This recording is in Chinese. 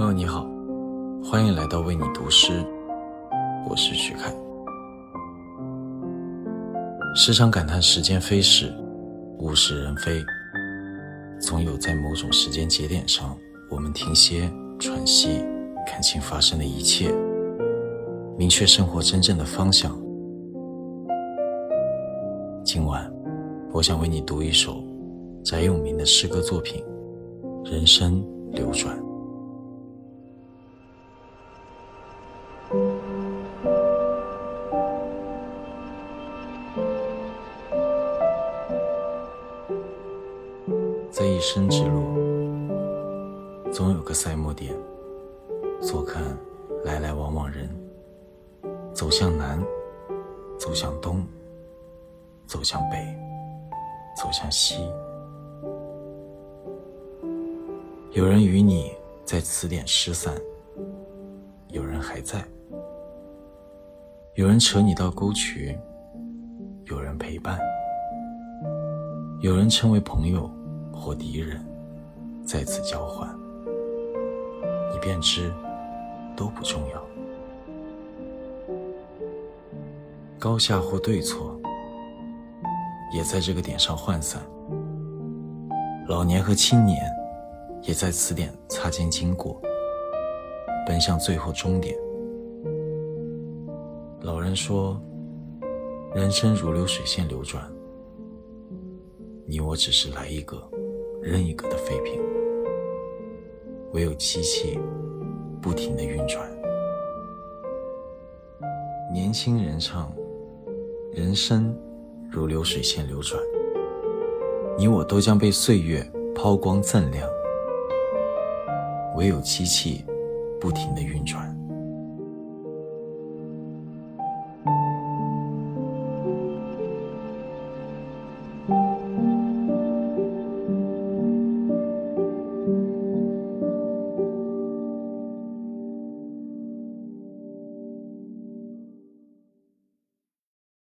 朋友你好欢迎来到为你读诗，我是徐凯。时常感叹时间飞逝，物是人非，总有在某种时间节点上，我们停歇、喘息，看清发生的一切，明确生活真正的方向。今晚，我想为你读一首翟永明的诗歌作品《人生流转》。在一生之路，总有个赛末点。坐看来来往往人，走向南，走向东，走向北，走向西。有人与你在此点失散，有人还在，有人扯你到沟渠，有人陪伴，有人成为朋友。或敌人在此交换，你便知都不重要。高下或对错，也在这个点上涣散。老年和青年，也在此点擦肩经过，奔向最后终点。老人说：“人生如流水线流转，你我只是来一个。”任一个的废品，唯有机器不停的运转。年轻人唱：“人生如流水线流转，你我都将被岁月抛光锃亮。唯有机器不停的运转。”